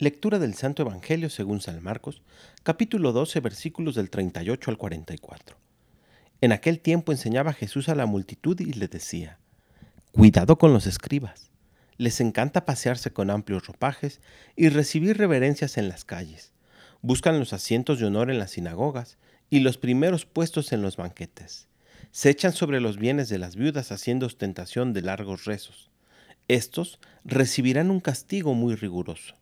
Lectura del Santo Evangelio según San Marcos, capítulo 12, versículos del 38 al 44. En aquel tiempo enseñaba Jesús a la multitud y le decía, Cuidado con los escribas. Les encanta pasearse con amplios ropajes y recibir reverencias en las calles. Buscan los asientos de honor en las sinagogas y los primeros puestos en los banquetes. Se echan sobre los bienes de las viudas haciendo ostentación de largos rezos. Estos recibirán un castigo muy riguroso.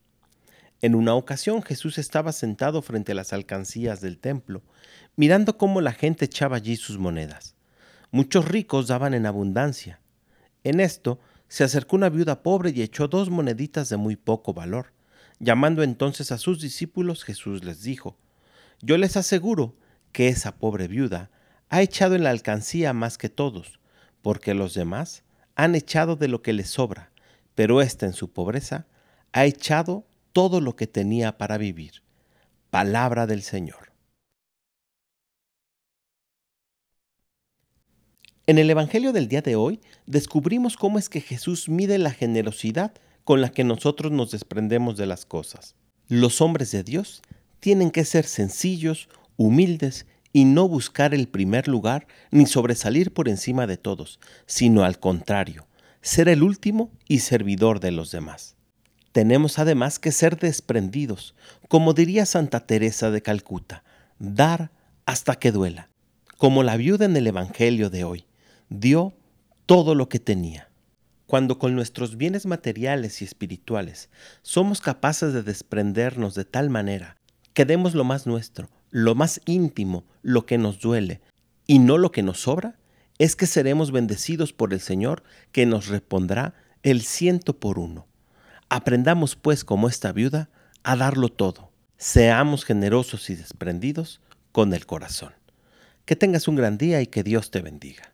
En una ocasión Jesús estaba sentado frente a las alcancías del templo, mirando cómo la gente echaba allí sus monedas. Muchos ricos daban en abundancia. En esto se acercó una viuda pobre y echó dos moneditas de muy poco valor. Llamando entonces a sus discípulos, Jesús les dijo, Yo les aseguro que esa pobre viuda ha echado en la alcancía más que todos, porque los demás han echado de lo que les sobra, pero ésta en su pobreza ha echado todo lo que tenía para vivir. Palabra del Señor. En el Evangelio del día de hoy descubrimos cómo es que Jesús mide la generosidad con la que nosotros nos desprendemos de las cosas. Los hombres de Dios tienen que ser sencillos, humildes y no buscar el primer lugar ni sobresalir por encima de todos, sino al contrario, ser el último y servidor de los demás. Tenemos además que ser desprendidos, como diría Santa Teresa de Calcuta, dar hasta que duela, como la viuda en el Evangelio de hoy, dio todo lo que tenía. Cuando con nuestros bienes materiales y espirituales somos capaces de desprendernos de tal manera que demos lo más nuestro, lo más íntimo, lo que nos duele, y no lo que nos sobra, es que seremos bendecidos por el Señor que nos repondrá el ciento por uno. Aprendamos pues como esta viuda a darlo todo. Seamos generosos y desprendidos con el corazón. Que tengas un gran día y que Dios te bendiga.